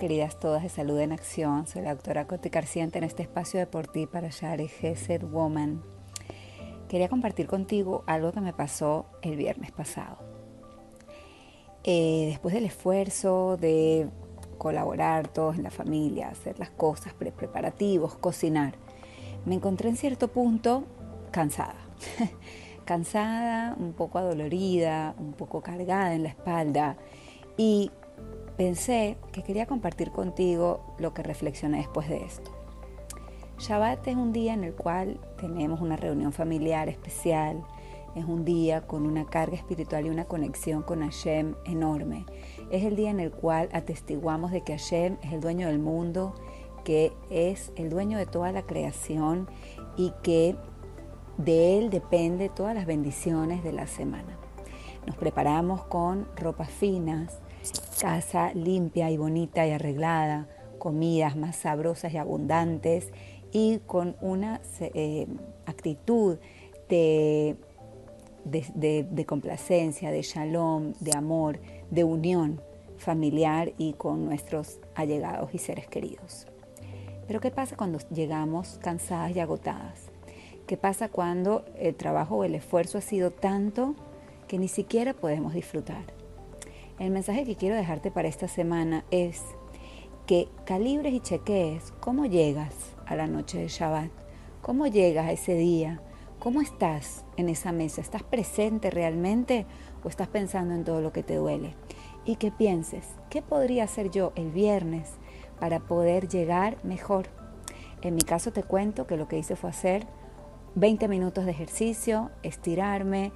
queridas todas de Salud en Acción. Soy la doctora Cote Carciente en este espacio de por ti para Share Gesed Woman. Quería compartir contigo algo que me pasó el viernes pasado. Eh, después del esfuerzo de colaborar todos en la familia, hacer las cosas, preparativos, cocinar, me encontré en cierto punto cansada. cansada, un poco adolorida, un poco cargada en la espalda y pensé que quería compartir contigo lo que reflexioné después de esto. Shabbat es un día en el cual tenemos una reunión familiar especial, es un día con una carga espiritual y una conexión con Hashem enorme. Es el día en el cual atestiguamos de que Hashem es el dueño del mundo, que es el dueño de toda la creación y que de Él depende todas las bendiciones de la semana. Nos preparamos con ropas finas, casa limpia y bonita y arreglada, comidas más sabrosas y abundantes y con una eh, actitud de, de, complacencia, de shalom, de amor, de unión familiar y con nuestros allegados y seres queridos. Pero ¿qué pasa cuando llegamos cansadas y agotadas? ¿Qué pasa cuando el trabajo o el esfuerzo ha sido tanto que ni siquiera podemos disfrutar? El mensaje que quiero dejarte para esta semana es que calibres y chequees cómo llegas a la noche de Shabbat, cómo llegas a ese día, cómo estás en esa mesa, ¿estás presente realmente o estás pensando en todo lo que te duele? Y que pienses, ¿qué podría hacer yo el viernes para poder llegar mejor? En mi caso te cuento que lo que hice fue hacer 20 minutos de ejercicio, estirarme,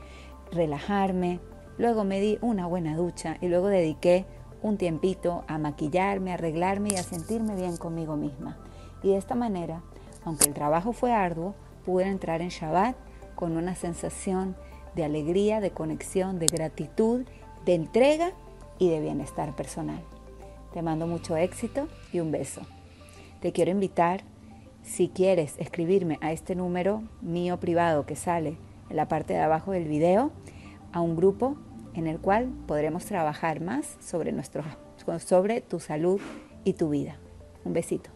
relajarme. Luego me di una buena ducha y luego dediqué un tiempito a maquillarme, arreglarme y a sentirme bien conmigo misma. Y de esta manera, aunque el trabajo fue arduo, pude entrar en Shabbat con una sensación de alegría, de conexión, de gratitud, de entrega y de bienestar personal. Te mando mucho éxito y un beso. Te quiero invitar si quieres escribirme a este número mío privado que sale en la parte de abajo del video, a un grupo en el cual podremos trabajar más sobre, nuestro, sobre tu salud y tu vida. Un besito.